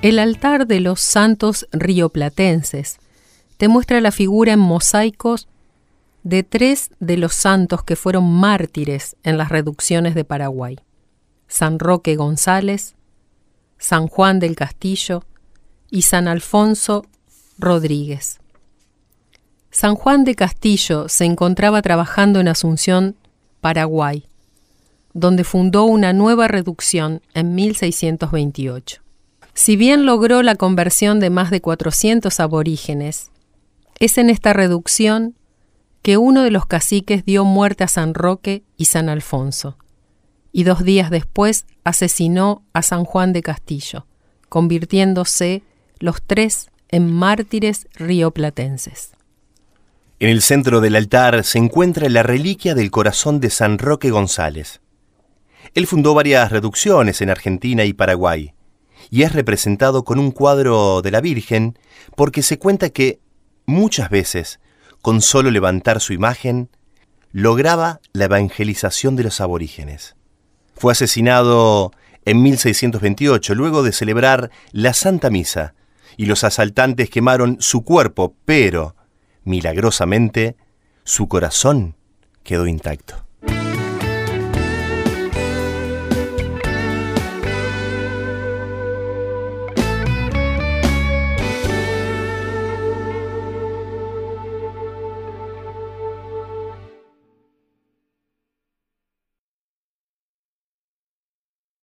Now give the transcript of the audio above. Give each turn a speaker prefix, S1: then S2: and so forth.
S1: El altar de los santos rioplatenses te muestra la figura en mosaicos de tres de los santos que fueron mártires en las reducciones de Paraguay. San Roque González, San Juan del Castillo y San Alfonso Rodríguez. San Juan de Castillo se encontraba trabajando en Asunción, Paraguay, donde fundó una nueva reducción en 1628. Si bien logró la conversión de más de 400 aborígenes, es en esta reducción que uno de los caciques dio muerte a San Roque y San Alfonso, y dos días después asesinó a San Juan de Castillo, convirtiéndose los tres en mártires rioplatenses.
S2: En el centro del altar se encuentra la reliquia del corazón de San Roque González. Él fundó varias reducciones en Argentina y Paraguay, y es representado con un cuadro de la Virgen porque se cuenta que muchas veces, con solo levantar su imagen, lograba la evangelización de los aborígenes. Fue asesinado en 1628 luego de celebrar la Santa Misa, y los asaltantes quemaron su cuerpo, pero, milagrosamente, su corazón quedó intacto.